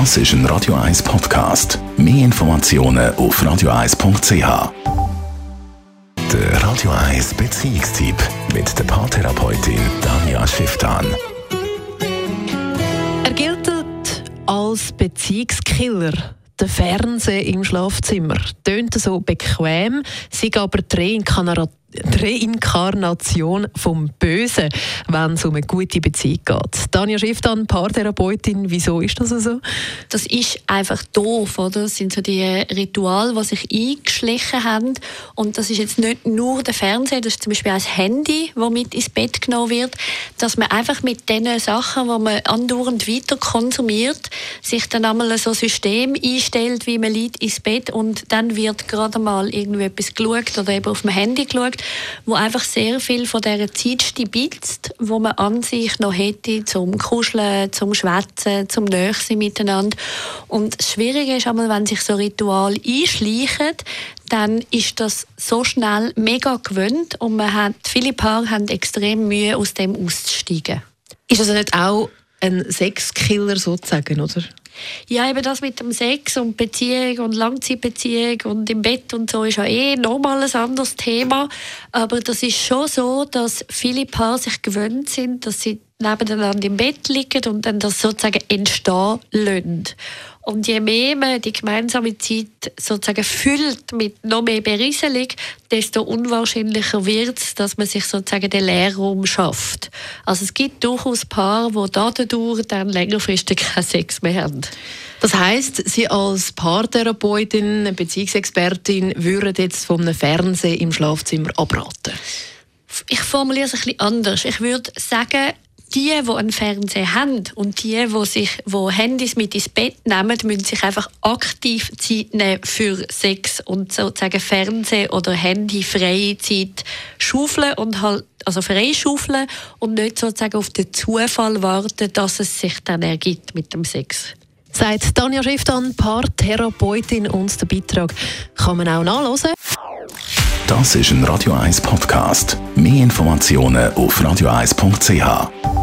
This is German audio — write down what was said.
Das ist ein Radio 1 Podcast. Mehr Informationen auf radio1.ch. Der Radio 1 Beziehungstyp mit der Paartherapeutin Danja Schifftan. Er gilt als Beziehungskiller. Der Fernseher im Schlafzimmer tönt so bequem, sei aber die Reinkarnation Reinkarnation vom Bösen, wenn es um eine gute Beziehung geht. Tanja Schifftan, Paartherapeutin, wieso ist das so? Das ist einfach doof, oder? Das sind so die Rituale, die sich eingeschlichen haben. Und das ist jetzt nicht nur der Fernseher, das ist zum Beispiel auch das Handy, das mit ins Bett genommen wird, dass man einfach mit den Sachen, die man andauernd weiter konsumiert, sich dann einmal so ein System einstellt, wie man liegt ins Bett und dann wird gerade mal irgendwie etwas geschaut oder eben auf dem Handy geschaut wo einfach sehr viel von dieser Zeit stibitzt, wo man an sich noch hätte zum Kuscheln, zum Schwätzen, zum Nächsein miteinander. Und das Schwierige ist einmal, wenn sich so Ritual einschleichen, dann ist das so schnell mega gewöhnt und man hat, viele Paare haben extrem Mühe, aus dem auszusteigen. Ist das nicht auch ein Sexkiller sozusagen, oder? Ja, eben das mit dem Sex und Beziehung und Langzeitbeziehung und im Bett und so ist ja eh nochmal ein anderes Thema. Aber das ist schon so, dass viele Paare sich gewöhnt sind, dass sie nebeneinander im Bett liegen und dann das sozusagen entstehen lassen. Und je mehr man die gemeinsame Zeit sozusagen füllt mit noch mehr Berieselung, desto unwahrscheinlicher wird es, dass man sich sozusagen den Leerraum schafft. Also es gibt durchaus Paare, die dadurch dann längerfristig keinen Sex mehr haben. Das heißt, Sie als Paartherapeutin, Beziehungsexpertin, würden jetzt einem Fernsehen im Schlafzimmer abraten? Ich formuliere es ein bisschen anders. Ich würde sagen, die, die einen Fernseher haben und die, die sich, wo Handys mit ins Bett nehmen, müssen sich einfach aktiv Zeit nehmen für Sex und sozusagen Fernseh- oder Handy-freie Zeit schaufeln und halt also freischaufeln und nicht sozusagen auf den Zufall warten, dass es sich dann ergibt mit dem Sex. Sagt Tanja Schifftan, Paartherapeutin und der Beitrag kann man auch nachlesen. Das ist ein Radio 1 Podcast. Mehr Informationen auf radio1.ch.